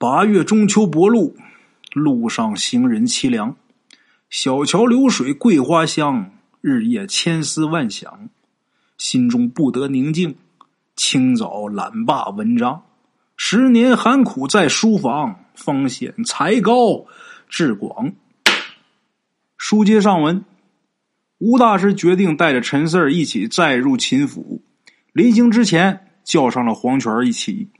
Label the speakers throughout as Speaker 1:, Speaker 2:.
Speaker 1: 八月中秋薄露，路上行人凄凉。小桥流水桂花香，日夜千思万想，心中不得宁静。清早懒罢文章，十年寒苦在书房，方显才高志广。书接上文，吴大师决定带着陈四儿一起再入秦府。临行之前，叫上了黄泉一起。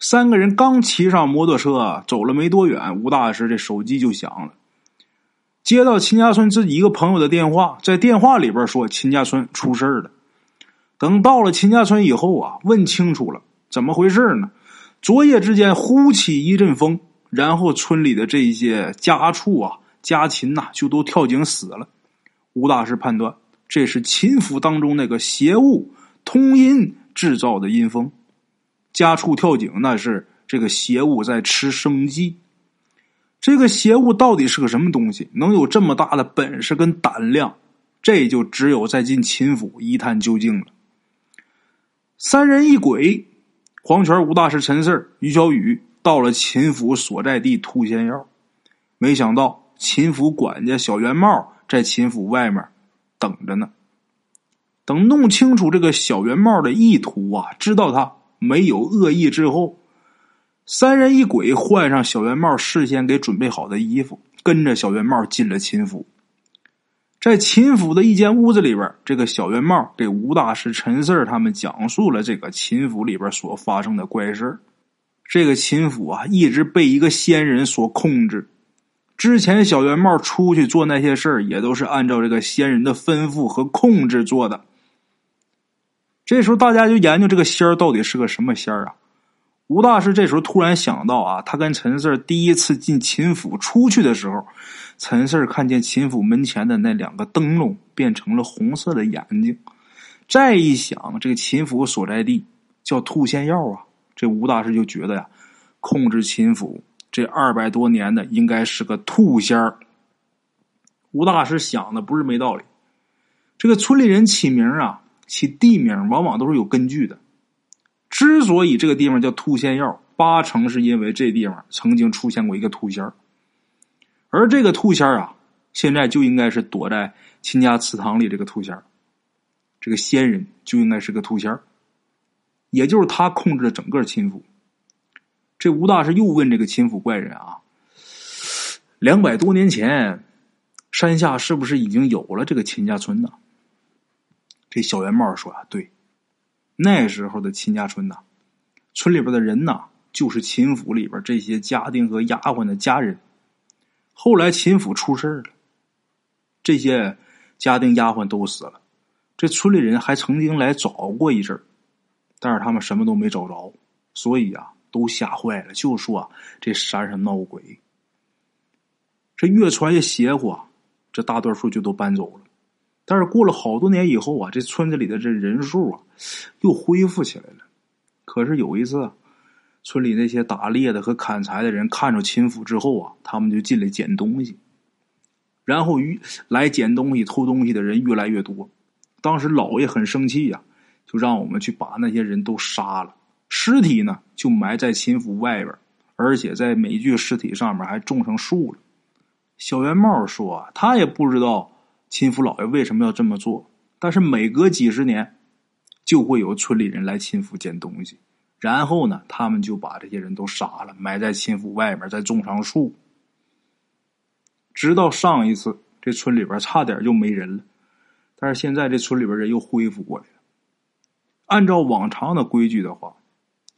Speaker 1: 三个人刚骑上摩托车，走了没多远，吴大师这手机就响了。接到秦家村自己一个朋友的电话，在电话里边说秦家村出事了。等到了秦家村以后啊，问清楚了怎么回事呢？昨夜之间呼起一阵风，然后村里的这些家畜啊、家禽呐，就都跳井死了。吴大师判断这是秦府当中那个邪物通阴制造的阴风。家畜跳井，那是这个邪物在吃生计。这个邪物到底是个什么东西？能有这么大的本事跟胆量？这就只有再进秦府一探究竟了。三人一鬼，黄泉、吴大师、陈四于小雨到了秦府所在地兔仙药，没想到秦府管家小圆帽在秦府外面等着呢。等弄清楚这个小圆帽的意图啊，知道他。没有恶意之后，三人一鬼换上小圆帽事先给准备好的衣服，跟着小圆帽进了秦府。在秦府的一间屋子里边，这个小圆帽给吴大师、陈四他们讲述了这个秦府里边所发生的怪事这个秦府啊，一直被一个仙人所控制。之前小圆帽出去做那些事儿，也都是按照这个仙人的吩咐和控制做的。这时候，大家就研究这个仙儿到底是个什么仙儿啊？吴大师这时候突然想到啊，他跟陈四第一次进秦府出去的时候，陈四看见秦府门前的那两个灯笼变成了红色的眼睛。再一想，这个秦府所在地叫兔仙药啊，这吴大师就觉得呀，控制秦府这二百多年的应该是个兔仙儿。吴大师想的不是没道理，这个村里人起名啊。其地名往往都是有根据的。之所以这个地方叫兔仙药，八成是因为这地方曾经出现过一个兔仙儿，而这个兔仙儿啊，现在就应该是躲在秦家祠堂里。这个兔仙儿，这个仙人就应该是个兔仙儿，也就是他控制了整个秦府。这吴大师又问这个秦府怪人啊：两百多年前，山下是不是已经有了这个秦家村呢？这小圆帽说：“啊，对，那时候的秦家村呐，村里边的人呐，就是秦府里边这些家丁和丫鬟的家人。后来秦府出事了，这些家丁丫鬟都死了。这村里人还曾经来找过一阵但是他们什么都没找着，所以啊，都吓坏了，就说啊这山上闹鬼。这越传越邪乎，啊这大多数就都搬走了。”但是过了好多年以后啊，这村子里的这人数啊，又恢复起来了。可是有一次，村里那些打猎的和砍柴的人看着秦府之后啊，他们就进来捡东西。然后于来捡东西、偷东西的人越来越多。当时老爷很生气呀，就让我们去把那些人都杀了，尸体呢就埋在秦府外边，而且在每具尸体上面还种上树了。小圆帽说，他也不知道。亲夫老爷为什么要这么做？但是每隔几十年，就会有村里人来亲府捡东西，然后呢，他们就把这些人都杀了，埋在亲府外面，再种上树。直到上一次，这村里边差点就没人了，但是现在这村里边人又恢复过来了。按照往常的规矩的话，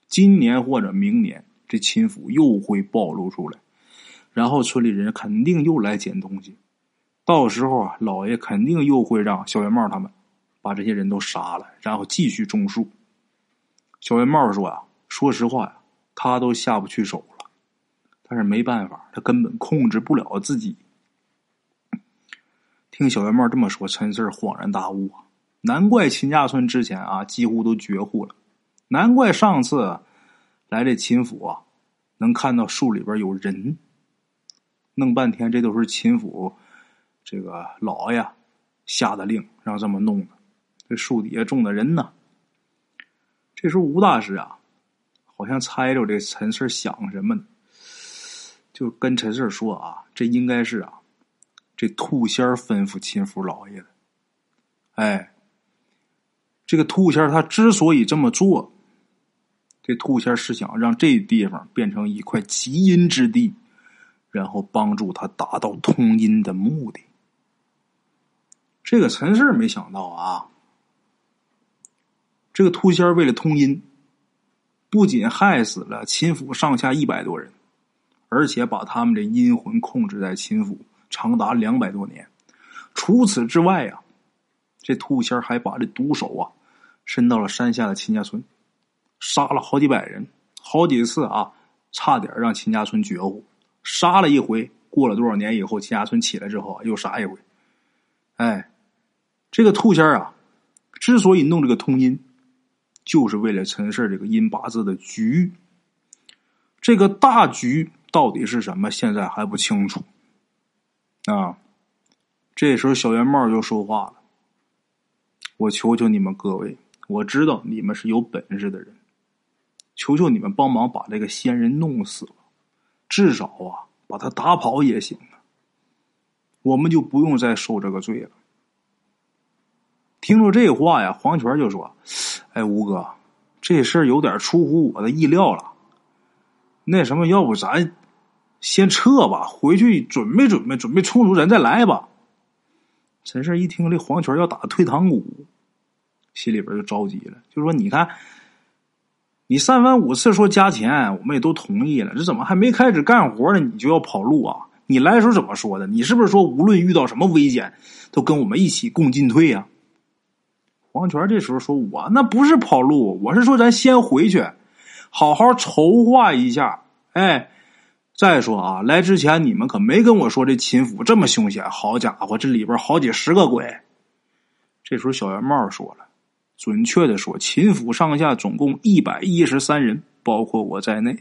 Speaker 1: 今年或者明年，这亲府又会暴露出来，然后村里人肯定又来捡东西。到时候啊，老爷肯定又会让小圆帽他们把这些人都杀了，然后继续种树。小圆帽说呀：“说实话呀，他都下不去手了，但是没办法，他根本控制不了自己。”听小圆帽这么说，陈四恍然大悟啊，难怪秦家村之前啊几乎都绝户了，难怪上次来这秦府啊，能看到树里边有人，弄半天这都是秦府。这个老爷下的令，让这么弄的。这树底下种的人呢？这时候吴大师啊，好像猜着这陈四想什么呢？就跟陈四说啊，这应该是啊，这兔仙儿吩咐秦福老爷的。哎，这个兔仙儿他之所以这么做，这兔仙儿是想让这地方变成一块极阴之地，然后帮助他达到通阴的目的。这个陈氏没想到啊，这个兔仙儿为了通阴，不仅害死了秦府上下一百多人。而且把他们的阴魂控制在秦府长达两百多年。除此之外呀，这兔仙还把这毒手啊伸到了山下的秦家村，杀了好几百人，好几次啊，差点让秦家村绝户。杀了一回，过了多少年以后，秦家村起来之后又杀一回。哎，这个兔仙啊，之所以弄这个通阴，就是为了陈氏这个阴八字的局。这个大局。到底是什么？现在还不清楚。啊，这时候小圆帽就说话了：“我求求你们各位，我知道你们是有本事的人，求求你们帮忙把这个仙人弄死了，至少啊，把他打跑也行啊。我们就不用再受这个罪了。”听着这话呀，黄泉就说：“哎，吴哥，这事儿有点出乎我的意料了。那什么，要不咱……”先撤吧，回去准备准备，准备充足，咱再来吧。陈氏一听这黄泉要打退堂鼓，心里边就着急了，就说：“你看，你三番五次说加钱，我们也都同意了，这怎么还没开始干活呢？你就要跑路啊？你来的时候怎么说的？你是不是说无论遇到什么危险，都跟我们一起共进退呀？”黄泉这时候说：“我那不是跑路，我是说咱先回去，好好筹划一下。”哎。再说啊，来之前你们可没跟我说这秦府这么凶险。好家伙，这里边好几十个鬼。这时候小圆帽说了，准确的说，秦府上下总共一百一十三人，包括我在内。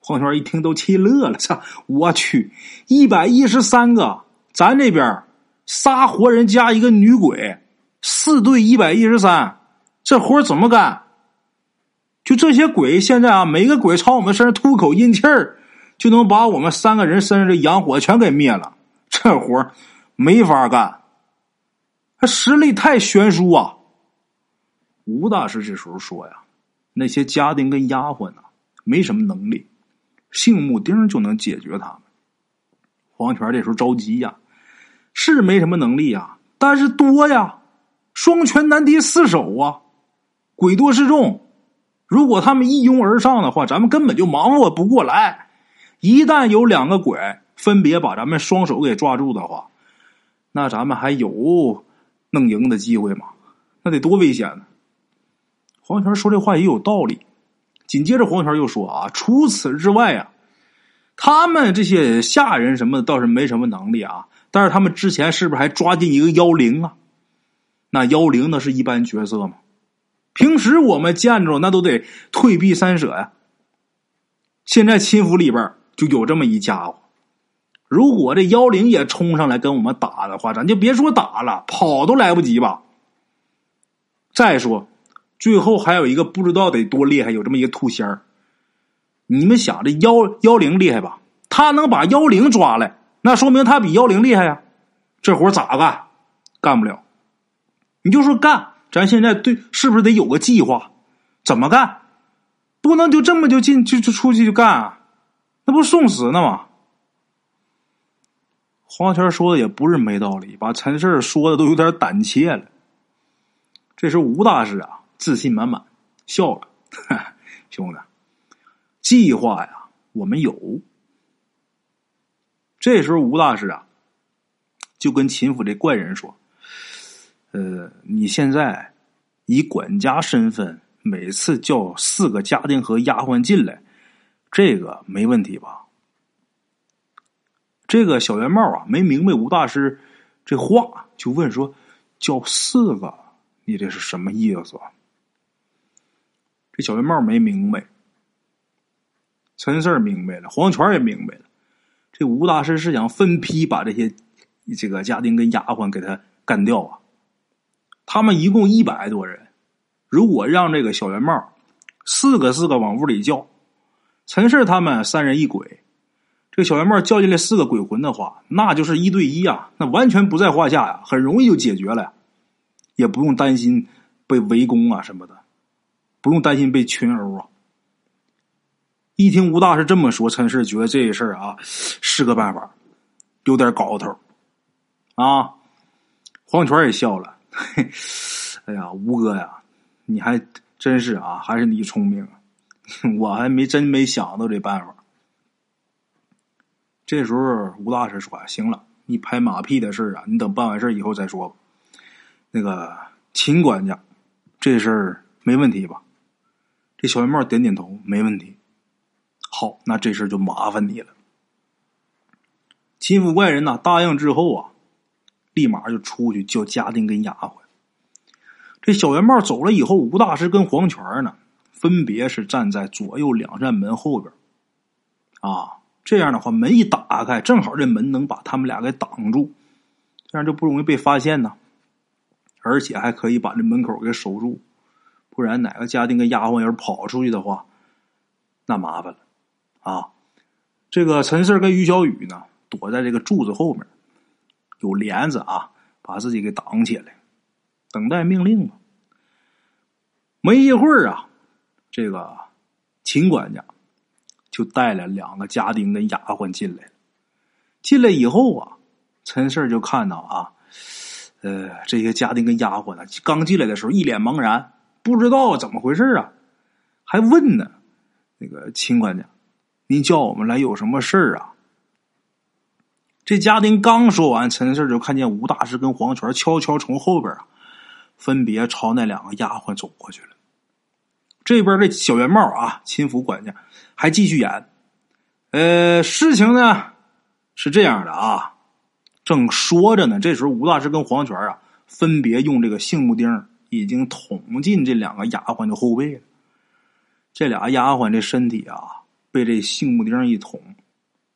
Speaker 1: 黄泉一听都气乐了，操！我去，一百一十三个，咱这边仨活人加一个女鬼，四对一百一十三，这活怎么干？就这些鬼，现在啊，每个鬼朝我们身上吐口阴气儿。就能把我们三个人身上的阳火全给灭了，这活没法干，他实力太悬殊啊！吴大师这时候说呀：“那些家丁跟丫鬟呢，没什么能力，姓木丁就能解决他们。”黄泉这时候着急呀，是没什么能力啊，但是多呀，双拳难敌四手啊，鬼多势众，如果他们一拥而上的话，咱们根本就忙活不过来。一旦有两个鬼分别把咱们双手给抓住的话，那咱们还有弄赢的机会吗？那得多危险呢！黄泉说这话也有道理。紧接着黄泉又说啊，除此之外啊，他们这些下人什么的倒是没什么能力啊，但是他们之前是不是还抓进一个妖灵啊？那妖灵那是一般角色吗？平时我们见着那都得退避三舍呀。现在亲府里边。就有这么一家伙，如果这妖灵也冲上来跟我们打的话，咱就别说打了，跑都来不及吧。再说，最后还有一个不知道得多厉害，有这么一个兔仙儿。你们想，这妖妖灵厉害吧？他能把妖灵抓来，那说明他比妖灵厉害呀。这活咋干？干不了。你就说干，咱现在对是不是得有个计划？怎么干？不能就这么就进就就出去就干啊？那不送死呢吗？黄泉说的也不是没道理，把陈氏说的都有点胆怯了。这时吴大师啊，自信满满，笑了：“ 兄弟，计划呀，我们有。”这时候吴大师啊，就跟秦府这怪人说：“呃，你现在以管家身份，每次叫四个家丁和丫鬟进来。”这个没问题吧？这个小圆帽啊，没明白吴大师这话，就问说：“叫四个，你这是什么意思？”这小圆帽没明白，陈四明白了，黄泉也明白了。这吴大师是想分批把这些这个家丁跟丫鬟给他干掉啊！他们一共一百多人，如果让这个小圆帽四个四个往屋里叫。陈氏他们三人一鬼，这个小圆帽叫进来四个鬼魂的话，那就是一对一啊，那完全不在话下呀，很容易就解决了，也不用担心被围攻啊什么的，不用担心被群殴啊。一听吴大师这么说，陈氏觉得这事儿啊是个办法，有点搞头啊。黄泉也笑了，嘿 哎呀，吴哥呀，你还真是啊，还是你聪明，我还没真没想到这办法。这时候，吴大师说：“行了，你拍马屁的事啊，你等办完事以后再说吧。那个秦管家，这事儿没问题吧？”这小圆帽点点头，没问题。好，那这事儿就麻烦你了。秦府怪人呐，答应之后啊，立马就出去叫家丁跟丫鬟。这小圆帽走了以后，吴大师跟黄泉呢，分别是站在左右两扇门后边啊。这样的话，门一打开，正好这门能把他们俩给挡住，这样就不容易被发现呢。而且还可以把这门口给守住，不然哪个家丁跟丫鬟要是跑出去的话，那麻烦了啊！这个陈四跟于小雨呢，躲在这个柱子后面，有帘子啊，把自己给挡起来，等待命令吧。没一会儿啊，这个秦管家。就带了两个家丁跟丫鬟进来进来以后啊，陈氏就看到啊，呃，这些家丁跟丫鬟呢，刚进来的时候一脸茫然，不知道怎么回事啊，还问呢，那个秦管家，您叫我们来有什么事儿啊？这家丁刚说完，陈四就看见吴大师跟黄泉悄悄从后边啊，分别朝那两个丫鬟走过去了。这边这小圆帽啊，亲府管家还继续演。呃，事情呢是这样的啊，正说着呢，这时候吴大师跟黄泉啊，分别用这个杏木钉已经捅进这两个丫鬟的后背了。这俩丫鬟这身体啊，被这杏木钉一捅，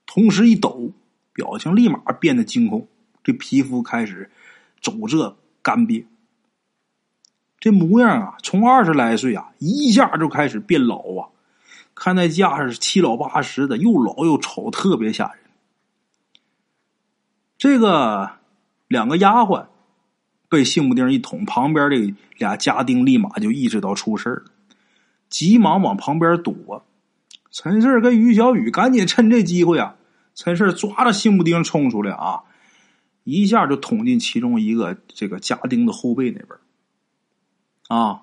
Speaker 1: 同时一抖，表情立马变得惊恐，这皮肤开始皱褶干瘪。这模样啊，从二十来岁啊，一下就开始变老啊！看那架势，七老八十的，又老又丑，特别吓人。这个两个丫鬟被杏木钉一捅，旁边这俩家丁立马就意识到出事了，急忙往旁边躲。陈四跟于小雨赶紧趁这机会啊，陈氏抓着杏木钉冲出来啊，一下就捅进其中一个这个家丁的后背那边。啊，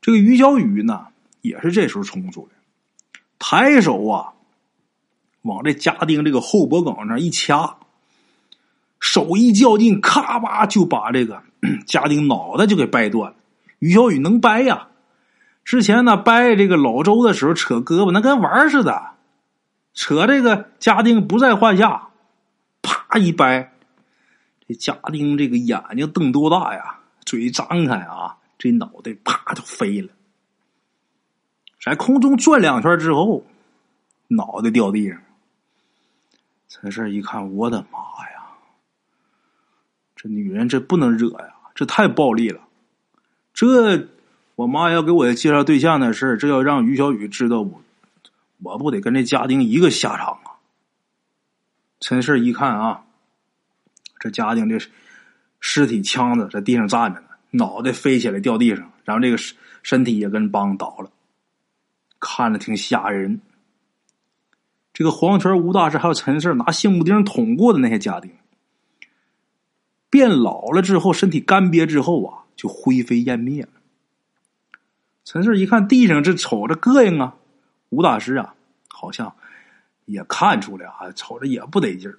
Speaker 1: 这个于小雨呢，也是这时候冲出来，抬手啊，往这家丁这个后脖梗上一掐，手一较劲，咔吧就把这个 家丁脑袋就给掰断了。于小雨能掰呀，之前呢掰这个老周的时候扯胳膊那跟玩似的，扯这个家丁不在话下，啪一掰，这家丁这个眼睛瞪多大呀，嘴张开啊。这脑袋啪就飞了，在空中转两圈之后，脑袋掉地上。陈氏一看，我的妈呀！这女人这不能惹呀，这太暴力了。这我妈要给我介绍对象的事这要让于小雨知道，不我不得跟这家丁一个下场啊！陈氏一看啊，这家丁这尸体枪子在地上站着呢。脑袋飞起来掉地上，然后这个身体也跟帮倒了，看着挺吓人。这个黄泉、吴大师还有陈四拿杏木钉捅过的那些家丁，变老了之后，身体干瘪之后啊，就灰飞烟灭了。陈四一看地上这瞅着膈应啊，吴大师啊，好像也看出来啊，瞅着也不得劲儿，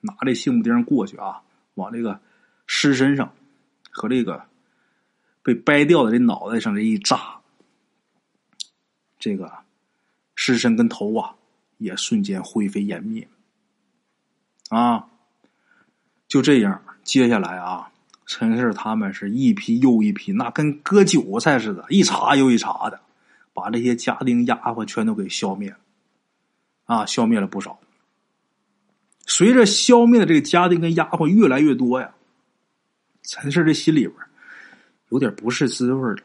Speaker 1: 拿这杏木钉过去啊，往这个尸身上和这个。被掰掉的这脑袋上这一扎，这个尸身跟头啊，也瞬间灰飞烟灭。啊，就这样，接下来啊，陈氏他们是一批又一批，那跟割韭菜似的，一茬又一茬的，把这些家丁丫鬟全都给消灭了。啊，消灭了不少。随着消灭的这个家丁跟丫鬟越来越多呀，陈氏这心里边。有点不是滋味了，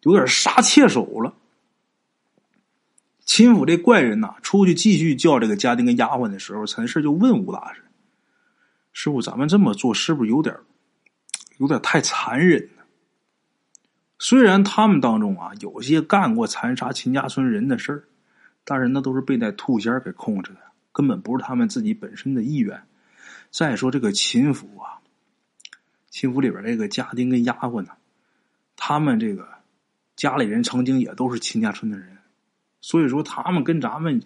Speaker 1: 有点杀切手了。秦府这怪人呐，出去继续叫这个家丁跟丫鬟的时候，陈氏就问吴大师：“师傅，咱们这么做是不是有点有点太残忍？虽然他们当中啊有些干过残杀秦家村人的事儿，但是那都是被那兔仙给控制的，根本不是他们自己本身的意愿。再说这个秦府啊，秦府里边这个家丁跟丫鬟呢，他们这个家里人曾经也都是秦家村的人。”所以说，他们跟咱们，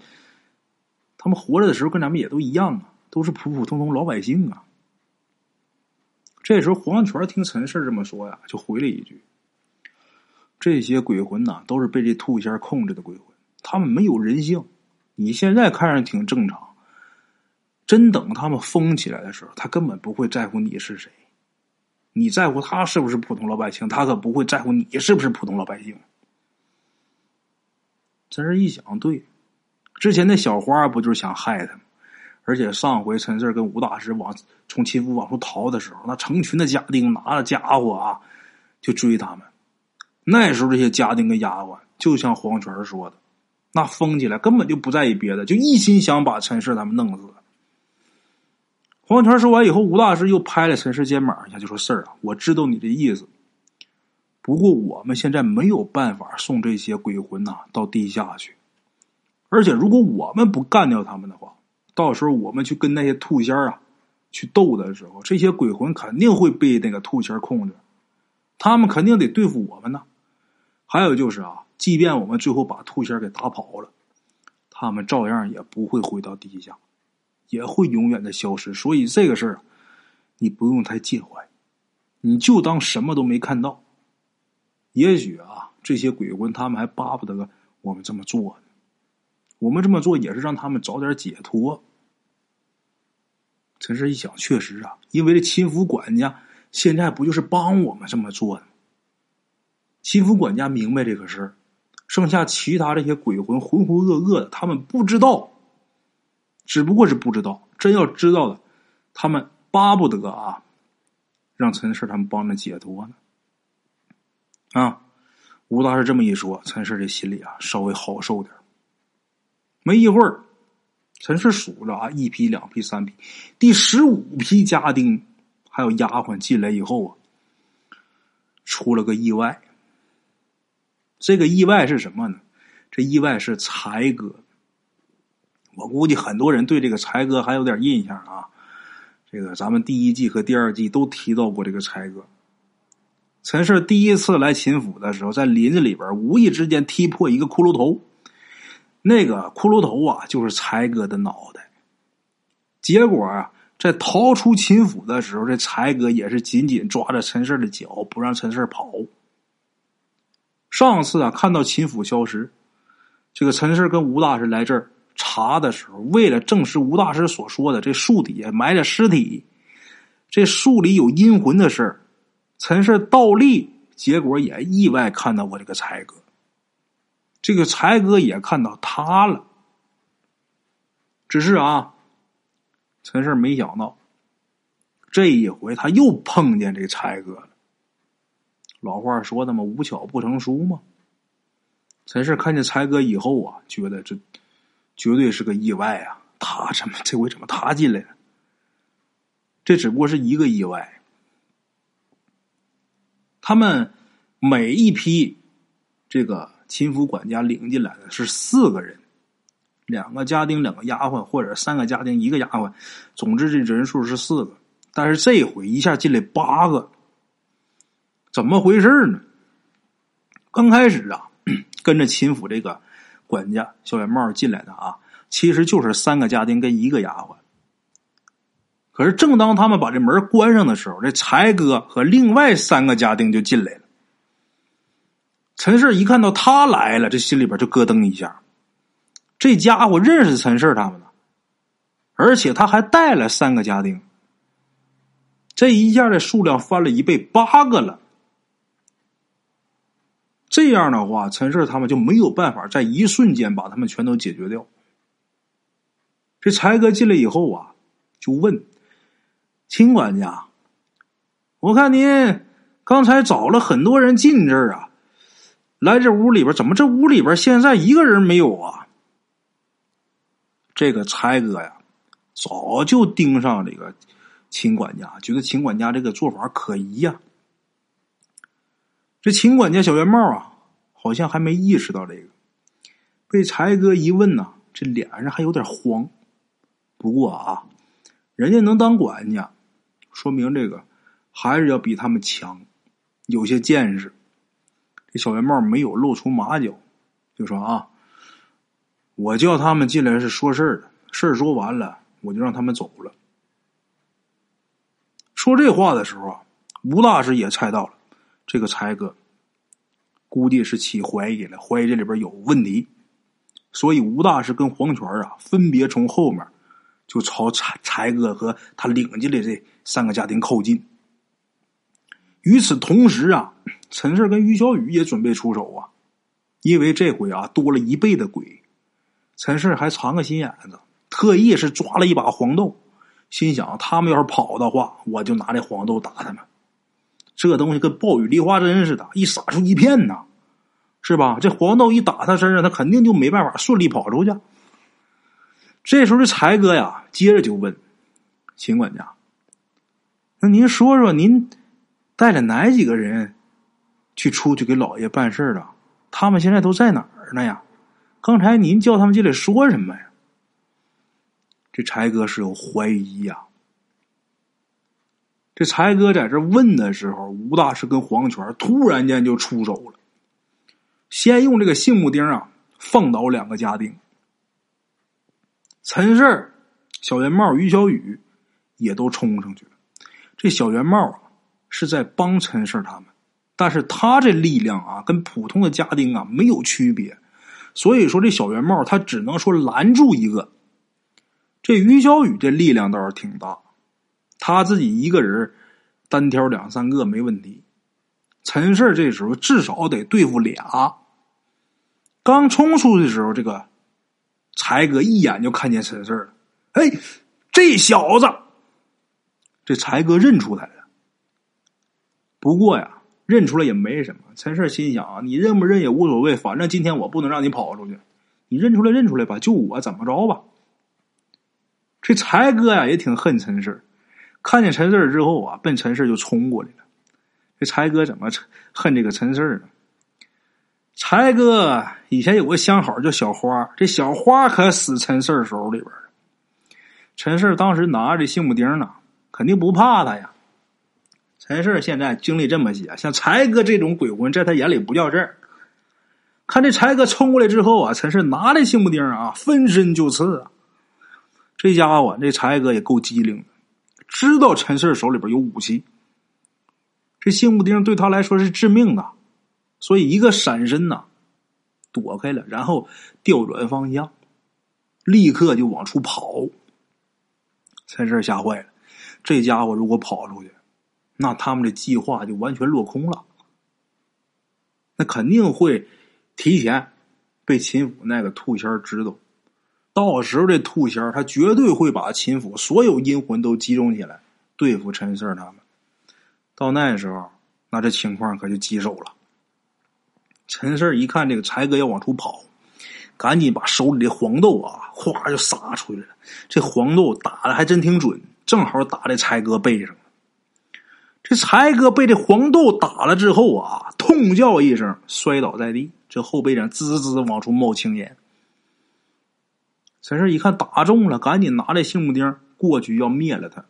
Speaker 1: 他们活着的时候跟咱们也都一样啊，都是普普通通老百姓啊。这时候，黄泉听陈氏这么说呀，就回了一句：“这些鬼魂呐，都是被这兔仙控制的鬼魂，他们没有人性。你现在看上挺正常，真等他们疯起来的时候，他根本不会在乎你是谁。你在乎他是不是普通老百姓，他可不会在乎你是不是普通老百姓。”陈氏一想，对，之前那小花不就是想害他？而且上回陈氏跟吴大师往从秦府往出逃的时候，那成群的家丁拿着家伙啊，就追他们。那时候这些家丁跟丫鬟，就像黄泉说的，那疯起来根本就不在意别的，就一心想把陈氏他们弄死。黄泉说完以后，吴大师又拍了陈氏肩膀一下，就说：“事儿啊，我知道你的意思。”不过我们现在没有办法送这些鬼魂呐到地下去，而且如果我们不干掉他们的话，到时候我们去跟那些兔仙啊去斗的时候，这些鬼魂肯定会被那个兔仙控制，他们肯定得对付我们呢。还有就是啊，即便我们最后把兔仙给打跑了，他们照样也不会回到地下，也会永远的消失。所以这个事儿，你不用太介怀，你就当什么都没看到。也许啊，这些鬼魂他们还巴不得我们这么做呢。我们这么做也是让他们早点解脱。陈氏一想，确实啊，因为这秦府管家现在不就是帮我们这么做的？秦府管家明白这个事儿，剩下其他这些鬼魂浑浑噩噩的，他们不知道，只不过是不知道。真要知道了，他们巴不得啊，让陈氏他们帮着解脱呢。啊，吴大师这么一说，陈氏这心里啊稍微好受点没一会儿，陈氏数着啊，一批、两批、三批，第十五批家丁还有丫鬟进来以后啊，出了个意外。这个意外是什么呢？这意外是才哥。我估计很多人对这个才哥还有点印象啊。这个咱们第一季和第二季都提到过这个才哥。陈氏第一次来秦府的时候，在林子里边无意之间踢破一个骷髅头，那个骷髅头啊，就是才哥的脑袋。结果啊，在逃出秦府的时候，这才哥也是紧紧抓着陈氏的脚，不让陈氏跑。上次啊，看到秦府消失，这个陈氏跟吴大师来这儿查的时候，为了证实吴大师所说的这树底下埋着尸体，这树里有阴魂的事。陈氏倒立，结果也意外看到我这个才哥。这个才哥也看到他了，只是啊，陈氏没想到，这一回他又碰见这才哥。老话说的嘛，无巧不成书嘛。陈氏看见才哥以后啊，觉得这绝对是个意外啊！他怎么这回怎么他进来了？这只不过是一个意外。他们每一批这个秦府管家领进来的是四个人，两个家丁，两个丫鬟，或者三个家丁，一个丫鬟，总之这人数是四个。但是这回一下进来八个，怎么回事呢？刚开始啊，跟着秦府这个管家小圆帽进来的啊，其实就是三个家丁跟一个丫鬟。可是，正当他们把这门关上的时候，这才哥和另外三个家丁就进来了。陈氏一看到他来了，这心里边就咯噔一下。这家伙认识陈氏他们呢，而且他还带了三个家丁。这一下的数量翻了一倍，八个了。这样的话，陈氏他们就没有办法在一瞬间把他们全都解决掉。这柴哥进来以后啊，就问。秦管家，我看您刚才找了很多人进这儿啊，来这屋里边，怎么这屋里边现在一个人没有啊？这个柴哥呀，早就盯上这个秦管家，觉得秦管家这个做法可疑呀。这秦管家小圆帽啊，好像还没意识到这个，被柴哥一问呢，这脸上还有点黄。不过啊，人家能当管家，说明这个还是要比他们强，有些见识。这小圆帽没有露出马脚，就说啊。我叫他们进来是说事儿的，事儿说完了，我就让他们走了。说这话的时候啊，吴大师也猜到了，这个柴哥估计是起怀疑了，怀疑这里边有问题，所以吴大师跟黄泉啊，分别从后面就朝柴柴哥和他领进来这三个家庭靠近。与此同时啊，陈氏跟于小雨也准备出手啊，因为这回啊多了一倍的鬼。陈氏还藏个心眼子，特意是抓了一把黄豆，心想他们要是跑的话，我就拿这黄豆打他们。这东西跟暴雨梨花针似的，一撒出一片呐，是吧？这黄豆一打他身上，他肯定就没办法顺利跑出去。这时候，这柴哥呀，接着就问秦管家：“那您说说，您带着哪几个人去出去给老爷办事了？他们现在都在哪儿呢呀？”刚才您叫他们进来说什么呀？这柴哥是有怀疑呀。这柴哥在这问的时候，吴大师跟黄泉突然间就出手了，先用这个杏木钉啊放倒两个家丁。陈氏、小圆帽、于小雨也都冲上去了。这小圆帽啊是在帮陈氏他们，但是他这力量啊跟普通的家丁啊没有区别。所以说，这小圆帽他只能说拦住一个。这于小雨这力量倒是挺大，他自己一个人单挑两三个没问题。陈氏这时候至少得对付俩。刚冲出去的时候，这个才哥一眼就看见陈氏了。哎，这小子，这才哥认出来了。不过呀。认出来也没什么，陈氏心想啊，你认不认也无所谓，反正今天我不能让你跑出去，你认出来认出来吧，就我怎么着吧。这才哥呀也挺恨陈氏，看见陈氏之后啊，奔陈氏就冲过来了。这才哥怎么恨这个陈氏呢？才哥以前有个相好叫小花，这小花可死陈氏手里边了。陈氏当时拿着这杏木钉呢，肯定不怕他呀。陈氏现在经历这么些，像才哥这种鬼魂，在他眼里不叫事儿。看这才哥冲过来之后啊，陈氏拿着杏木钉啊，分身就刺啊。这家伙，这才哥也够机灵的，知道陈氏手里边有武器。这杏木钉对他来说是致命的，所以一个闪身呐，躲开了，然后调转方向，立刻就往出跑。陈氏吓坏了，这家伙如果跑出去。那他们的计划就完全落空了，那肯定会提前被秦府那个兔仙知道，到时候这兔仙儿他绝对会把秦府所有阴魂都集中起来对付陈四他们。到那时候，那这情况可就棘手了。陈四一看这个财哥要往出跑，赶紧把手里的黄豆啊，哗就撒出去了。这黄豆打的还真挺准，正好打在财哥背上。这柴哥被这黄豆打了之后啊，痛叫一声，摔倒在地，这后背上滋滋往出冒青烟。陈氏一看打中了，赶紧拿着杏木钉过去要灭了他。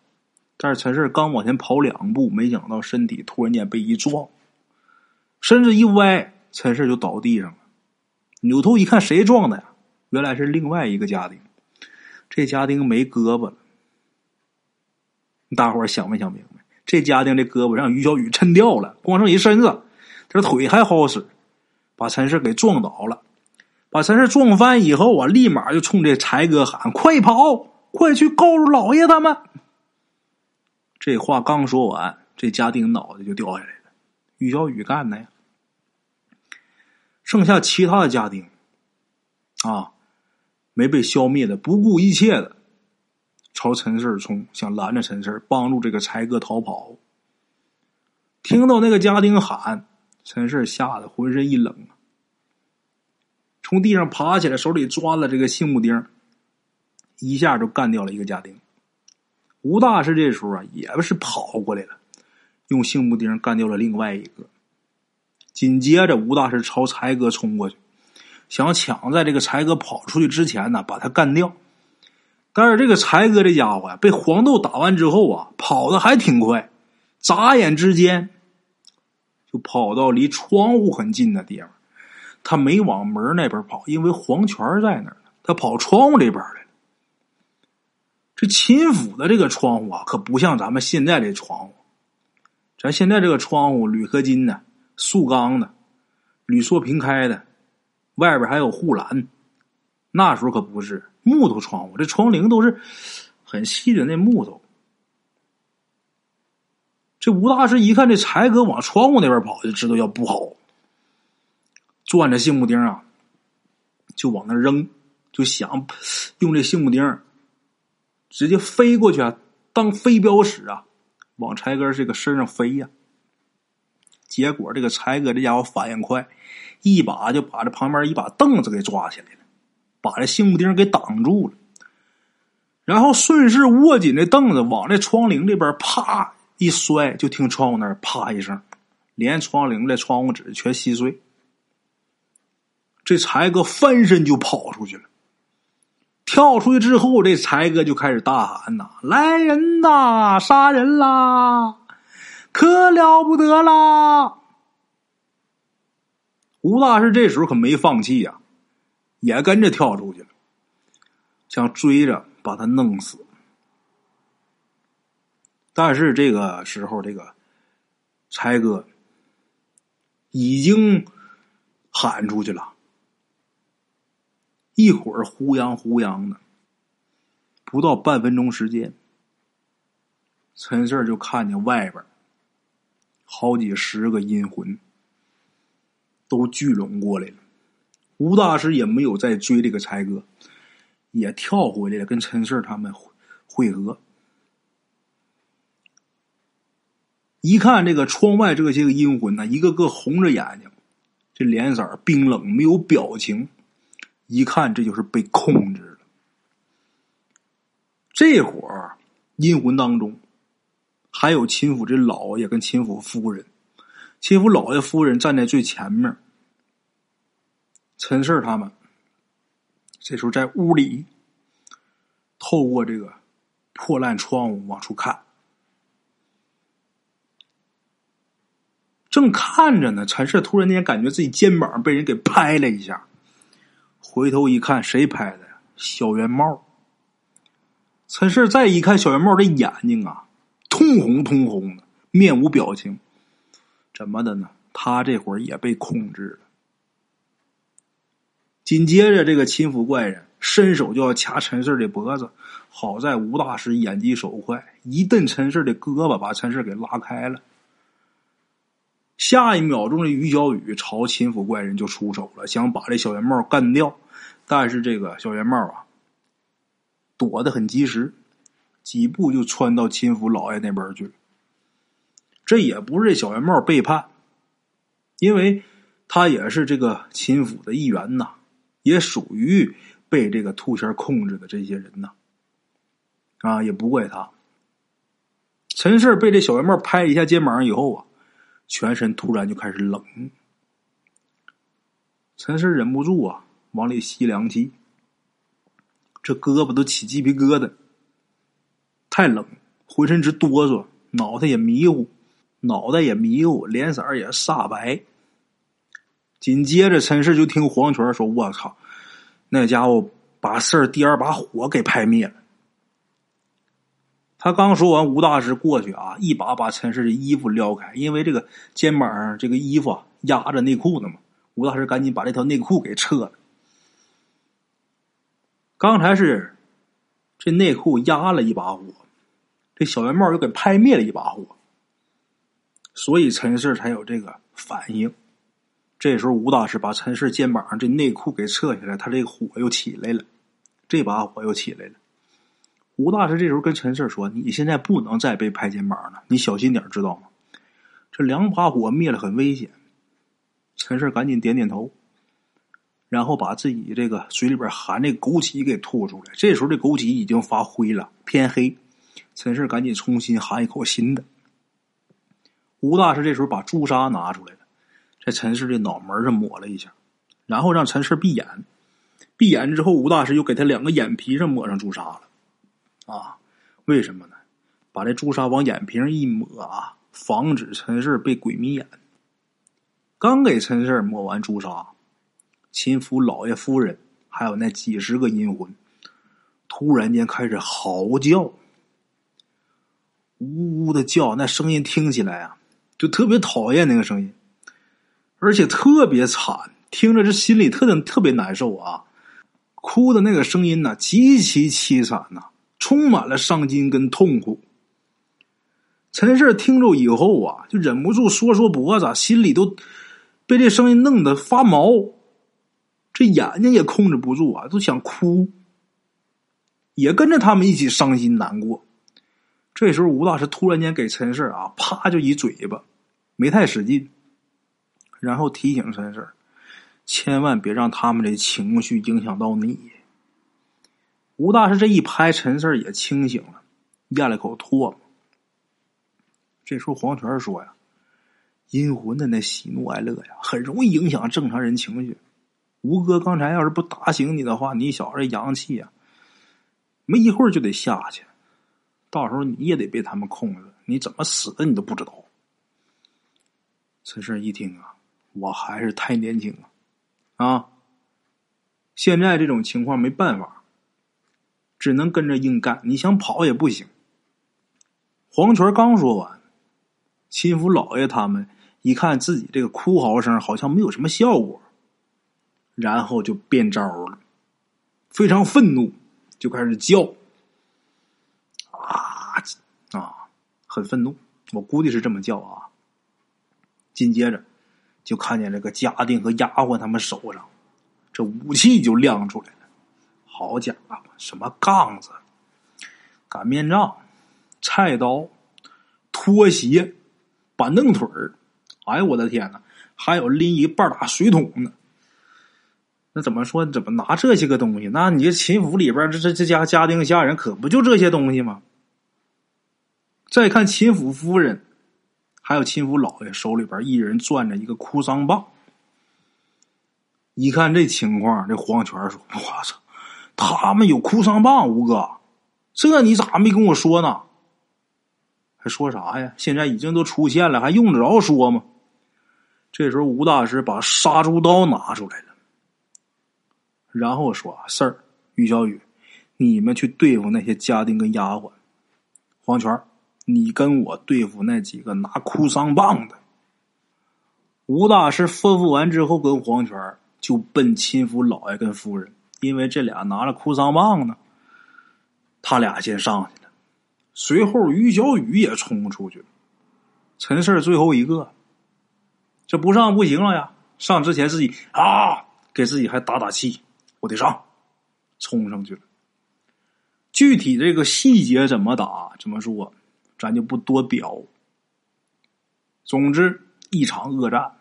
Speaker 1: 但是陈氏刚往前跑两步，没想到身体突然间被一撞，身子一歪，陈氏就倒地上了。扭头一看，谁撞的呀？原来是另外一个家丁。这家丁没胳膊了，大伙想没想明白？这家丁的胳膊让于小雨抻掉了，光剩一身子，这腿还好使，把陈氏给撞倒了，把陈氏撞翻以后我，立马就冲这柴哥喊：“快跑，快去告诉老爷他们！”这话刚说完，这家丁脑袋就掉下来了。于小雨干的呀，剩下其他的家丁啊，没被消灭的，不顾一切的。朝陈氏冲，想拦着陈氏，帮助这个财哥逃跑。听到那个家丁喊，陈氏吓得浑身一冷，从地上爬起来，手里抓了这个杏木钉，一下就干掉了一个家丁。吴大师这时候啊，也是跑过来了，用杏木钉干掉了另外一个。紧接着，吴大师朝才哥冲过去，想抢在这个才哥跑出去之前呢，把他干掉。但是这个才哥这家伙呀，被黄豆打完之后啊，跑的还挺快，眨眼之间就跑到离窗户很近的地方。他没往门那边跑，因为黄泉在那儿他跑窗户这边来了。这秦府的这个窗户啊，可不像咱们现在这窗户。咱现在这个窗户铝合金的、塑钢的、铝塑平开的，外边还有护栏。那时候可不是木头窗户，这窗棂都是很细的那木头。这吴大师一看这柴哥往窗户那边跑，就知道要不好。攥着杏木钉啊，就往那扔，就想 用这杏木钉直接飞过去啊，当飞镖使啊，往柴哥这个身上飞呀。结果这个柴哥这家伙反应快，一把就把这旁边一把凳子给抓起来了，把这杏木钉给挡住了，然后顺势握紧这凳子往这窗棂这边啪一摔，就听窗户那儿啪一声，连窗棂的窗户纸全稀碎。这才哥翻身就跑出去了，跳出去之后，这才哥就开始大喊呐：“来人呐，杀人啦，可了不得啦！”吴大师这时候可没放弃呀，也跟着跳出去了，想追着把他弄死。但是这个时候，这个才哥已经喊出去了。一会儿呼泱呼泱的，不到半分钟时间，陈四就看见外边好几十个阴魂都聚拢过来了。吴大师也没有再追这个柴哥，也跳回来了，跟陈四他们会合。一看这个窗外这些个阴魂呢，一个个红着眼睛，这脸色冰冷，没有表情。一看，这就是被控制了。这会儿阴魂当中还有秦府这老爷跟秦府夫人，秦府老爷夫人站在最前面。陈氏他们这时候在屋里，透过这个破烂窗户往出看，正看着呢。陈氏突然间感觉自己肩膀被人给拍了一下。回头一看，谁拍的呀？小圆帽。陈氏再一看小圆帽的眼睛啊，通红通红的，面无表情。怎么的呢？他这会儿也被控制了。紧接着，这个秦府怪人伸手就要掐陈氏的脖子，好在吴大师眼疾手快，一蹬陈氏的胳膊，把陈氏给拉开了。下一秒钟，这于小雨朝秦府怪人就出手了，想把这小圆帽干掉。但是这个小圆帽啊，躲得很及时，几步就窜到秦府老爷那边去了。这也不是小圆帽背叛，因为他也是这个秦府的一员呐，也属于被这个兔仙控制的这些人呐。啊，也不怪他。陈氏被这小圆帽拍一下肩膀以后啊。全身突然就开始冷，陈氏忍不住啊，往里吸凉气，这胳膊都起鸡皮疙瘩，太冷，浑身直哆嗦，脑袋也迷糊，脑袋也迷糊，脸色也煞白。紧接着，陈氏就听黄泉说：“我靠，那家伙把事儿第二把火给拍灭了。”他刚说完，吴大师过去啊，一把把陈氏的衣服撩开，因为这个肩膀上这个衣服压着内裤呢嘛。吴大师赶紧把这条内裤给撤了。刚才是这内裤压了一把火，这小圆帽又给拍灭了一把火，所以陈氏才有这个反应。这时候，吴大师把陈氏肩膀上这内裤给撤下来，他这个火又起来了，这把火又起来了。吴大师这时候跟陈四说：“你现在不能再被拍肩膀了，你小心点，知道吗？这两把火灭了很危险。”陈四赶紧点点头。然后把自己这个嘴里边含这枸杞给吐出来。这时候这枸杞已经发灰了，偏黑。陈氏赶紧重新含一口新的。吴大师这时候把朱砂拿出来了，在陈氏的脑门上抹了一下，然后让陈氏闭眼。闭眼之后，吴大师又给他两个眼皮上抹上朱砂了。啊，为什么呢？把这朱砂往眼皮上一抹啊，防止陈氏被鬼迷眼。刚给陈氏抹完朱砂，秦府老爷夫人还有那几十个阴魂，突然间开始嚎叫，呜呜的叫，那声音听起来啊，就特别讨厌那个声音，而且特别惨，听着这心里特特别难受啊！哭的那个声音呢，极其凄惨呐，充满了伤心跟痛苦。陈氏听着以后啊，就忍不住缩缩脖子，心里都。被这声音弄得发毛，这眼睛也控制不住啊，都想哭，也跟着他们一起伤心难过。这时候，吴大师突然间给陈氏啊，啪就一嘴巴，没太使劲，然后提醒陈氏，千万别让他们这情绪影响到你。吴大师这一拍，陈氏也清醒了，咽了口唾沫。这时候，黄泉说呀。阴魂的那喜怒哀乐呀，很容易影响正常人情绪。吴哥刚才要是不打醒你的话，你小子阳气呀，没一会儿就得下去，到时候你也得被他们控制。你怎么死的你都不知道。此事一听啊，我还是太年轻了啊！现在这种情况没办法，只能跟着硬干。你想跑也不行。黄泉刚说完，亲府老爷他们。一看自己这个哭嚎声好像没有什么效果，然后就变招了，非常愤怒，就开始叫，啊啊，很愤怒，我估计是这么叫啊。紧接着就看见这个家丁和丫鬟他们手上这武器就亮出来了，好家伙，什么杠子、擀面杖、菜刀、拖鞋、板凳腿儿。哎呦我的天哪！还有拎一半打水桶呢。那怎么说？怎么拿这些个东西？那你这秦府里边这这这家家丁下人可不就这些东西吗？再看秦府夫人，还有秦府老爷手里边一人攥着一个哭丧棒。一看这情况，这黄泉说：“我操，他们有哭丧棒，吴哥，这你咋没跟我说呢？还说啥呀？现在已经都出现了，还用得着说吗？”这时候，吴大师把杀猪刀拿出来了，然后说：“事儿，于小雨，你们去对付那些家丁跟丫鬟。黄泉，你跟我对付那几个拿哭丧棒的。”吴大师吩咐完之后，跟黄泉就奔亲夫老爷跟夫人，因为这俩拿了哭丧棒呢，他俩先上去了。随后，于小雨也冲出去了。陈氏最后一个。这不上不行了呀！上之前自己啊，给自己还打打气，我得上，冲上去了。具体这个细节怎么打，怎么说，咱就不多表。总之，一场恶战，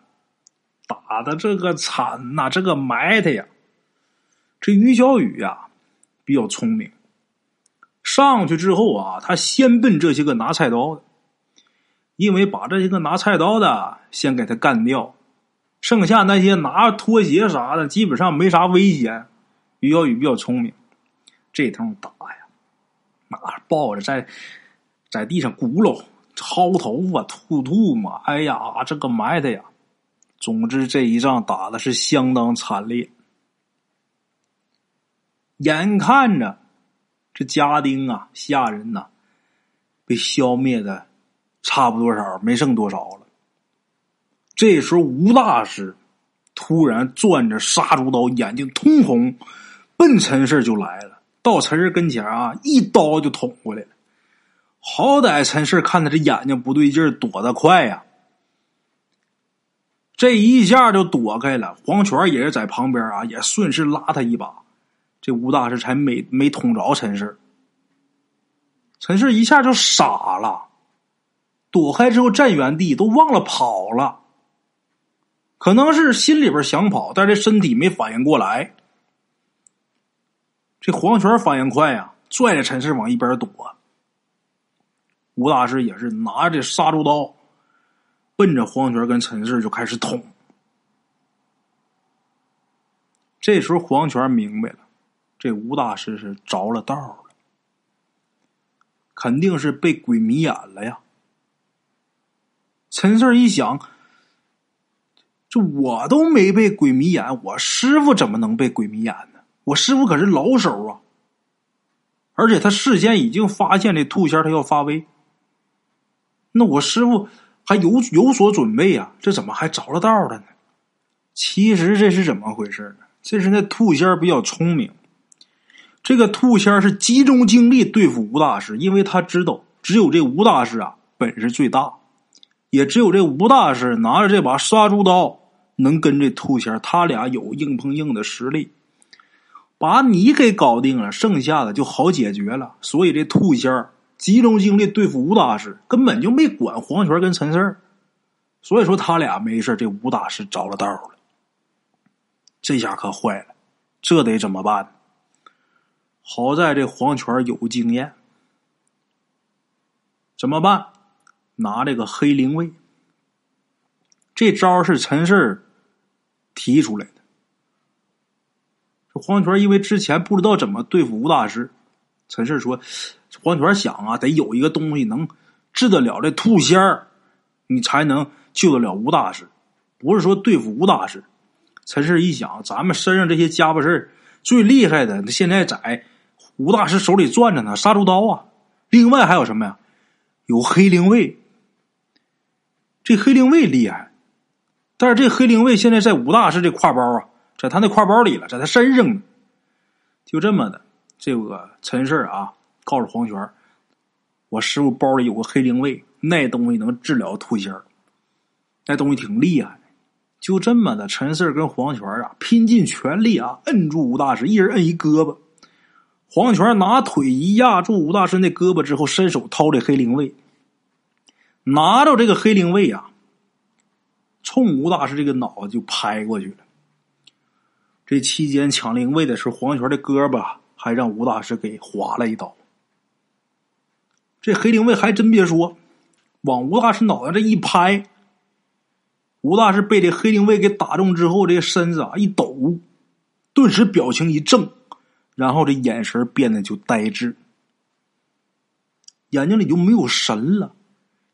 Speaker 1: 打的这个惨呐，这个埋汰呀。这于小雨呀，比较聪明，上去之后啊，他先奔这些个拿菜刀的。因为把这些个拿菜刀的先给他干掉，剩下那些拿拖鞋啥的基本上没啥危险。于小雨比较聪明，这通打呀，那抱着在在地上轱辘、薅头发、吐吐沫，哎呀，这个埋汰呀！总之这一仗打的是相当惨烈。眼看着这家丁啊、下人呐被消灭的。差不多少，没剩多少了。这时候，吴大师突然攥着杀猪刀，眼睛通红，奔陈氏就来了。到陈氏跟前啊，一刀就捅过来了。好歹陈氏看他这眼睛不对劲躲得快呀，这一下就躲开了。黄泉也是在旁边啊，也顺势拉他一把，这吴大师才没没捅着陈氏。陈氏一下就傻了。躲开之后站原地，都忘了跑了。可能是心里边想跑，但是身体没反应过来。这黄泉反应快呀，拽着陈氏往一边躲。吴大师也是拿着杀猪刀，奔着黄泉跟陈氏就开始捅。这时候黄泉明白了，这吴大师是着了道了，肯定是被鬼迷眼了呀。陈四一想，这我都没被鬼迷眼，我师傅怎么能被鬼迷眼呢？我师傅可是老手啊！而且他事先已经发现这兔仙他要发威，那我师傅还有有所准备呀，这怎么还着了道了呢？其实这是怎么回事呢？这是那兔仙比较聪明，这个兔仙是集中精力对付吴大师，因为他知道只有这吴大师啊本事最大。也只有这吴大师拿着这把杀猪刀，能跟这兔仙他俩有硬碰硬的实力，把你给搞定了，剩下的就好解决了。所以这兔仙集中精力对付吴大师，根本就没管黄泉跟陈四所以说他俩没事这吴大师着了道了，这下可坏了，这得怎么办？好在这黄泉有经验，怎么办？拿这个黑灵位，这招是陈氏提出来的。这黄泉因为之前不知道怎么对付吴大师，陈氏说：“黄泉想啊，得有一个东西能治得了这兔仙儿，你才能救得了吴大师。不是说对付吴大师。”陈氏一想，咱们身上这些家伙事儿最厉害的，现在在吴大师手里攥着呢，杀猪刀啊。另外还有什么呀？有黑灵卫。这黑灵卫厉害，但是这黑灵卫现在在吴大师这挎包啊，在他那挎包里了，在他身上呢。就这么的，这个陈氏啊，告诉黄泉我师傅包里有个黑灵卫，那东西能治疗兔仙那东西挺厉害。就这么的，陈四跟黄泉啊，拼尽全力啊，摁住吴大师，一人摁一胳膊。黄泉拿腿一压住吴大师那胳膊之后，伸手掏这黑灵卫。拿着这个黑灵卫啊，冲吴大师这个脑子就拍过去了。这期间抢灵位的是黄泉的胳膊，还让吴大师给划了一刀。这黑灵卫还真别说，往吴大师脑袋这一拍，吴大师被这黑灵卫给打中之后，这身子啊一抖，顿时表情一正，然后这眼神变得就呆滞，眼睛里就没有神了。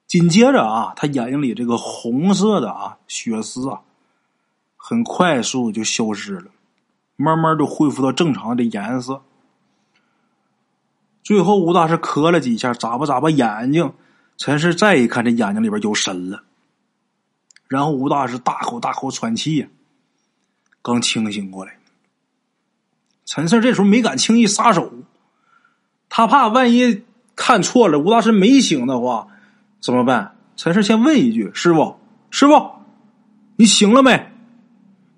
Speaker 1: 紧接着啊，他眼睛里这个红色的啊血丝啊，很快速就消失了，慢慢就恢复到正常的颜色。最后，吴大师咳了几下，眨巴眨巴眼睛。陈氏再一看，这眼睛里边有神了。然后，吴大师大口大口喘气，刚清醒过来。陈氏这时候没敢轻易撒手，他怕万一看错了，吴大师没醒的话。怎么办？陈氏先问一句：“师傅，师傅，你醒了没？”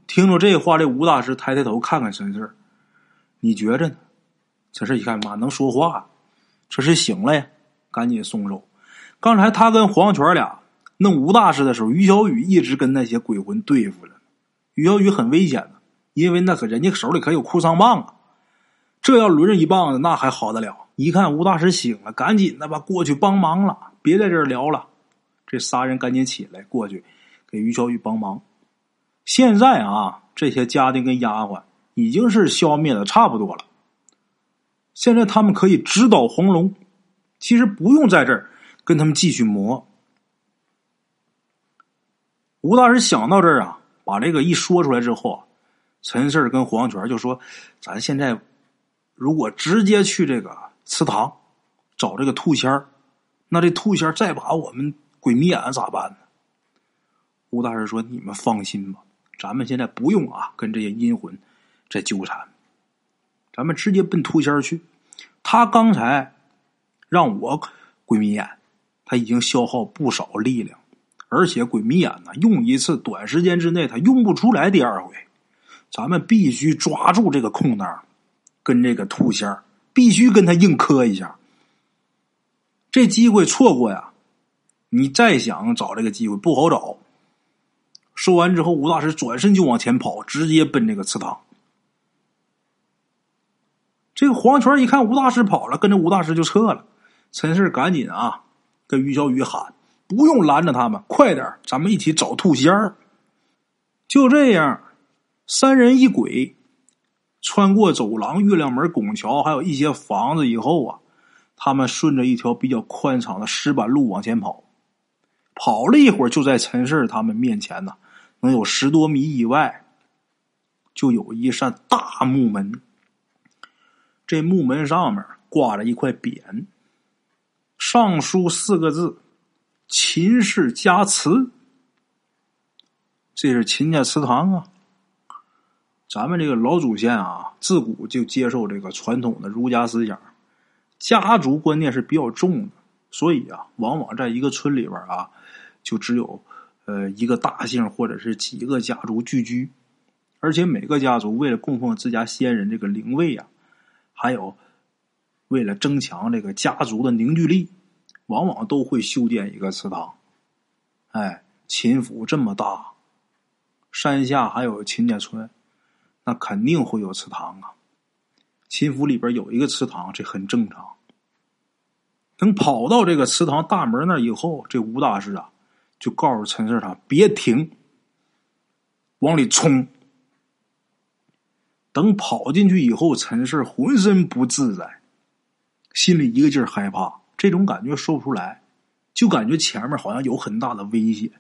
Speaker 1: 听着这话，这吴大师抬抬头看看陈氏，你觉着呢？陈氏一看，妈能说话，这是醒了呀！赶紧松手。刚才他跟黄泉俩弄吴大师的时候，于小雨一直跟那些鬼魂对付着。于小雨很危险的，因为那可人家手里可有哭丧棒啊！这要轮着一棒子，那还好得了？一看吴大师醒了，赶紧的吧过去帮忙了。别在这儿聊了，这仨人赶紧起来过去给于小雨帮忙。现在啊，这些家丁跟丫鬟已经是消灭的差不多了。现在他们可以直捣黄龙，其实不用在这儿跟他们继续磨。吴大师想到这儿啊，把这个一说出来之后，陈四跟黄泉就说：“咱现在如果直接去这个祠堂找这个兔仙儿。”那这兔仙再把我们鬼迷眼咋办呢？吴大师说：“你们放心吧，咱们现在不用啊，跟这些阴魂在纠缠，咱们直接奔兔仙去。他刚才让我鬼迷眼，他已经消耗不少力量，而且鬼迷眼呢，用一次短时间之内他用不出来第二回。咱们必须抓住这个空档，跟这个兔仙必须跟他硬磕一下。”这机会错过呀，你再想找这个机会不好找。说完之后，吴大师转身就往前跑，直接奔这个祠堂。这个黄泉一看吴大师跑了，跟着吴大师就撤了。陈氏赶紧啊，跟于小雨喊：“不用拦着他们，快点咱们一起找兔仙儿。”就这样，三人一鬼穿过走廊、月亮门、拱桥，还有一些房子以后啊，他们顺着一条比较宽敞的石板路往前跑。跑了一会儿，就在陈氏他们面前呢，能有十多米以外，就有一扇大木门。这木门上面挂着一块匾，上书四个字：“秦氏家祠。”这是秦家祠堂啊。咱们这个老祖先啊，自古就接受这个传统的儒家思想，家族观念是比较重的，所以啊，往往在一个村里边啊，就只有呃一个大姓或者是几个家族聚居，而且每个家族为了供奉自家先人这个灵位呀。还有，为了增强这个家族的凝聚力，往往都会修建一个祠堂。哎，秦府这么大，山下还有秦家村，那肯定会有祠堂啊。秦府里边有一个祠堂，这很正常。等跑到这个祠堂大门那以后，这吴大师啊，就告诉陈四他别停，往里冲。等跑进去以后，陈氏浑身不自在，心里一个劲儿害怕，这种感觉说不出来，就感觉前面好像有很大的危险。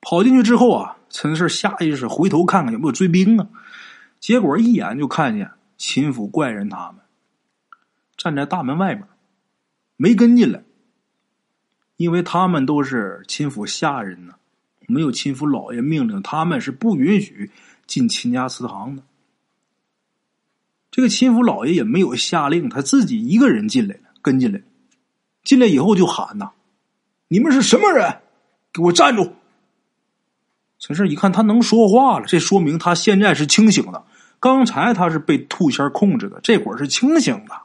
Speaker 1: 跑进去之后啊，陈氏下意识回头看看有没有追兵啊，结果一眼就看见秦府怪人他们站在大门外面，没跟进来，因为他们都是秦府下人呢，没有秦府老爷命令，他们是不允许。进秦家祠堂的，这个秦府老爷也没有下令，他自己一个人进来了，跟进来。进来以后就喊呐：“你们是什么人？给我站住！”陈氏一看他能说话了，这说明他现在是清醒的。刚才他是被兔仙控制的，这会儿是清醒的。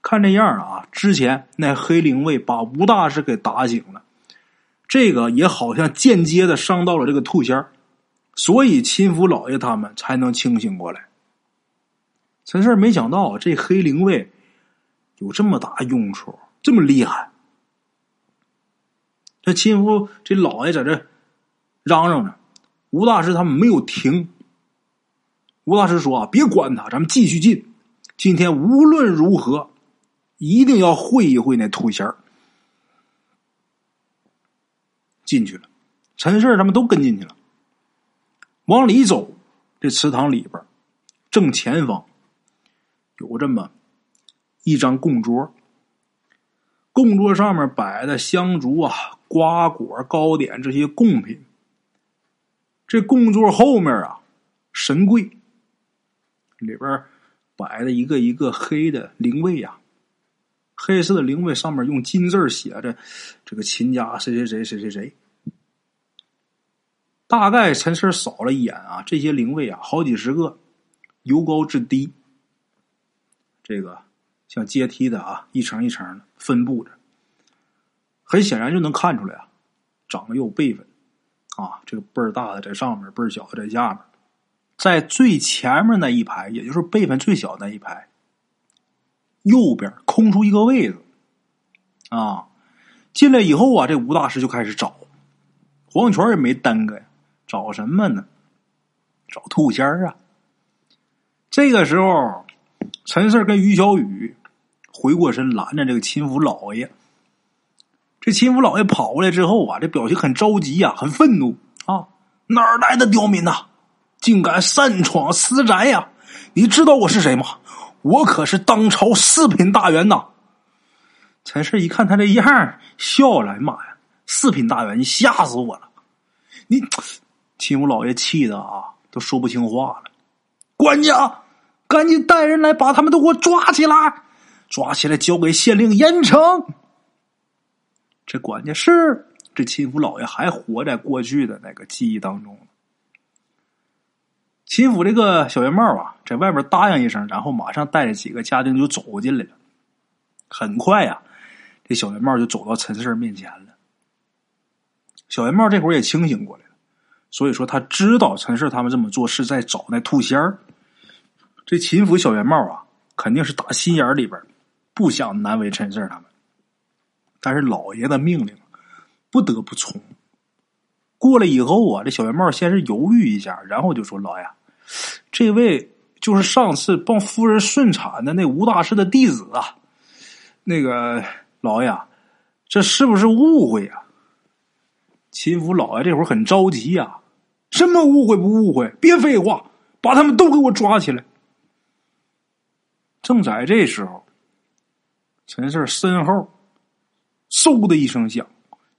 Speaker 1: 看这样啊，之前那黑灵卫把吴大师给打醒了，这个也好像间接的伤到了这个兔仙。所以秦府老爷他们才能清醒过来。陈胜没想到这黑灵卫有这么大用处，这么厉害。这秦府这老爷在这嚷嚷着，吴大师他们没有停。吴大师说：“啊，别管他，咱们继续进。今天无论如何，一定要会一会那兔仙儿。”进去了，陈氏他们都跟进去了。往里走，这祠堂里边正前方有这么一张供桌，供桌上面摆的香烛啊、瓜果、糕点这些贡品。这供桌后面啊，神柜里边摆的一个一个黑的灵位呀，黑色的灵位上面用金字写着“这个秦家谁谁谁谁谁谁”。大概陈氏扫了一眼啊，这些灵位啊，好几十个，由高至低，这个像阶梯的啊，一层一层的分布着。很显然就能看出来啊，长得有辈分啊，这个辈儿大的在上面，辈儿小的在下面。在最前面那一排，也就是辈分最小那一排，右边空出一个位子啊。进来以后啊，这吴大师就开始找，黄泉也没耽搁呀。找什么呢？找兔仙儿啊！这个时候，陈四跟于小雨回过身拦着这个秦府老爷。这秦府老爷跑过来之后啊，这表情很着急呀，很愤怒啊！哪儿来的刁民呐？竟敢擅闯私宅呀！你知道我是谁吗？我可是当朝四品大员呐！陈氏一看他这样，笑了：“妈呀，四品大员，你吓死我了！你。”秦府老爷气的啊，都说不清话了。管家，赶紧带人来，把他们都给我抓起来！抓起来，交给县令严惩。这管家是这秦府老爷还活在过去的那个记忆当中。秦府这个小圆帽啊，在外边答应一声，然后马上带着几个家丁就走进来了。很快呀，这小圆帽就走到陈四面前了。小圆帽这会儿也清醒过来了，所以说他知道陈氏他们这么做是在找那兔仙儿。这秦府小圆帽啊，肯定是打心眼里边不想难为陈氏他们，但是老爷的命令不得不从。过来以后啊，这小圆帽先是犹豫一下，然后就说：“老爷，这位就是上次帮夫人顺产的那吴大师的弟子啊。那个老爷，这是不是误会呀？”秦府老爷这会儿很着急呀，什么误会不误会？别废话，把他们都给我抓起来！正在这时候，陈氏身后嗖的一声响。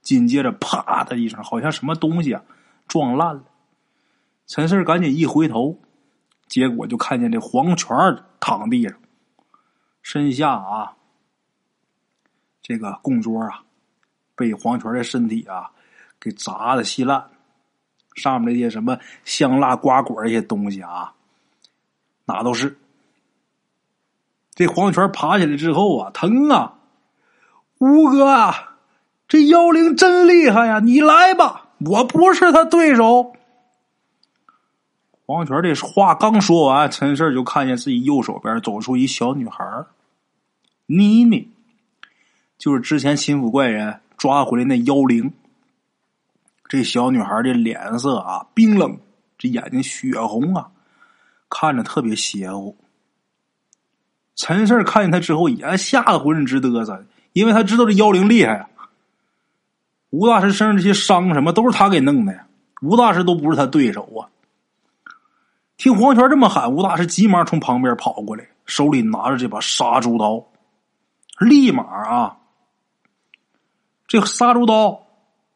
Speaker 1: 紧接着，啪的一声，好像什么东西啊撞烂了。陈四赶紧一回头，结果就看见这黄泉躺地上，身下啊，这个供桌啊，被黄泉的身体啊给砸的稀烂，上面那些什么香辣瓜果这些东西啊，哪都是。这黄泉爬起来之后啊，疼啊，吴哥啊！这妖灵真厉害呀！你来吧，我不是他对手。黄泉这话刚说完，陈氏就看见自己右手边走出一小女孩妮妮，就是之前秦府怪人抓回来那妖灵。这小女孩的脸色啊冰冷，这眼睛血红啊，看着特别邪乎。陈氏看见他之后，也吓得浑身直嘚瑟，因为他知道这妖灵厉害啊。吴大师身上这些伤什么都是他给弄的呀，吴大师都不是他对手啊。听黄泉这么喊，吴大师急忙从旁边跑过来，手里拿着这把杀猪刀，立马啊，这杀猪刀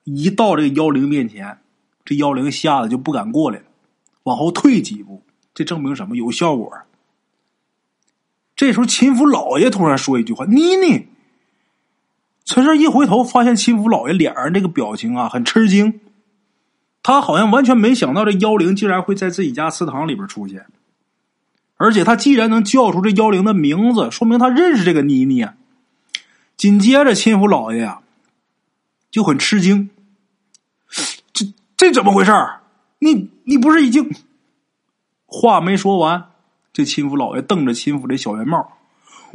Speaker 1: 一到这个妖灵面前，这妖灵吓得就不敢过来了，往后退几步，这证明什么？有效果。这时候秦府老爷突然说一句话：“妮妮。”陈胜一回头，发现秦府老爷脸上这个表情啊，很吃惊。他好像完全没想到这妖灵竟然会在自己家祠堂里边出现，而且他既然能叫出这妖灵的名字，说明他认识这个妮妮啊。紧接着，亲府老爷呀就很吃惊：“这这怎么回事？你你不是已经……”话没说完，这亲府老爷瞪着亲府这小圆帽：“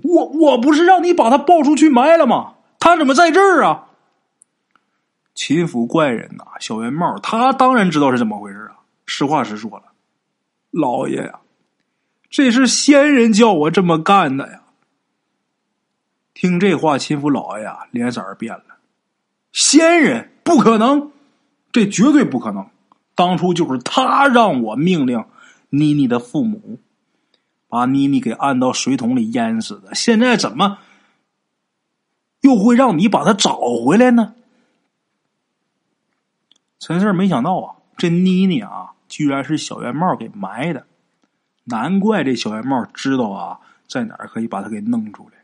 Speaker 1: 我我不是让你把他抱出去埋了吗？”他怎么在这儿啊？秦府怪人呐，小圆帽，他当然知道是怎么回事啊。实话实说了，老爷呀，这是仙人叫我这么干的呀。听这话，秦府老爷啊，脸色变了。仙人不可能，这绝对不可能。当初就是他让我命令妮妮的父母把妮妮给按到水桶里淹死的。现在怎么？又会让你把他找回来呢？陈四没想到啊，这妮妮啊，居然是小圆帽给埋的。难怪这小圆帽知道啊，在哪儿可以把他给弄出来。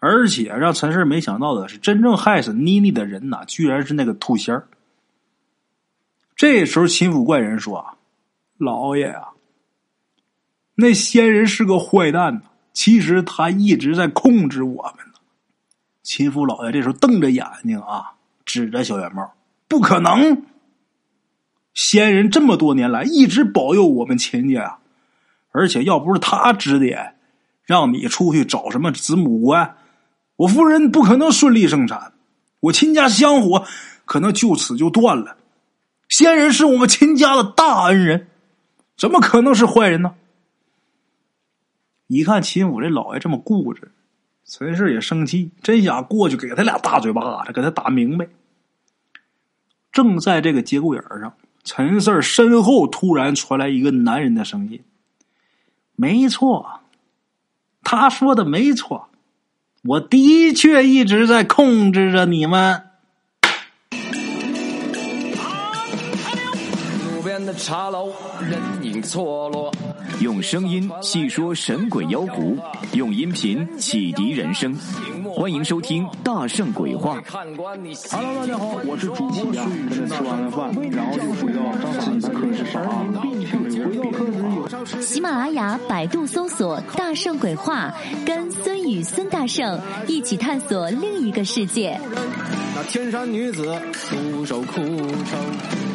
Speaker 1: 而且让陈四没想到的是，真正害死妮妮的人呐，居然是那个兔仙儿。这时候，秦府怪人说：“啊，老爷啊，那仙人是个坏蛋呐，其实他一直在控制我们呢。”秦府老爷这时候瞪着眼睛啊，指着小圆帽：“不可能！仙人这么多年来一直保佑我们秦家呀，而且要不是他指点，让你出去找什么子母官，我夫人不可能顺利生产，我秦家香火可能就此就断了。仙人是我们秦家的大恩人，怎么可能是坏人呢？”一看秦府这老爷这么固执。陈氏也生气，真想过去给他俩大嘴巴子，给他打明白。正在这个节骨眼上，陈四身后突然传来一个男人的声音：“没错，他说的没错，我的确一直在控制着你们。”
Speaker 2: 的茶楼，人影错落。用声音细说神鬼妖狐，用音频启迪人生。欢迎收听《大圣鬼话》。
Speaker 3: Hello，大家好，我是主播孙宇。吃完了饭，然后就回到自己的课室上
Speaker 4: 课喜马拉雅、百度搜索“大圣鬼话”，跟孙宇、孙大圣一起探索另一个世界。
Speaker 5: 那天山女子独守枯城，